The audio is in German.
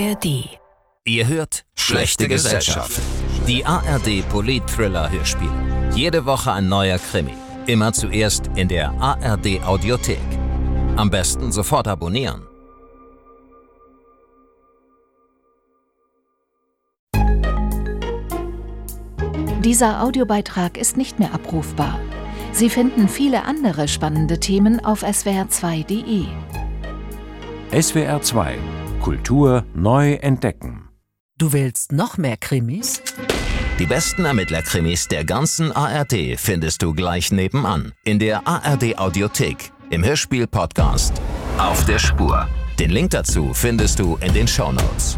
ARD. Ihr hört Schlechte Gesellschaft. Die ARD Polit-Thriller Hörspiel. Jede Woche ein neuer Krimi. Immer zuerst in der ARD Audiothek. Am besten sofort abonnieren. Dieser Audiobeitrag ist nicht mehr abrufbar. Sie finden viele andere spannende Themen auf swr2.de. SWR 2 Kultur neu entdecken. Du willst noch mehr Krimis? Die besten Ermittlerkrimis der ganzen ARD findest du gleich nebenan. In der ARD Audiothek. Im Hörspiel-Podcast. Auf der Spur. Den Link dazu findest du in den Shownotes.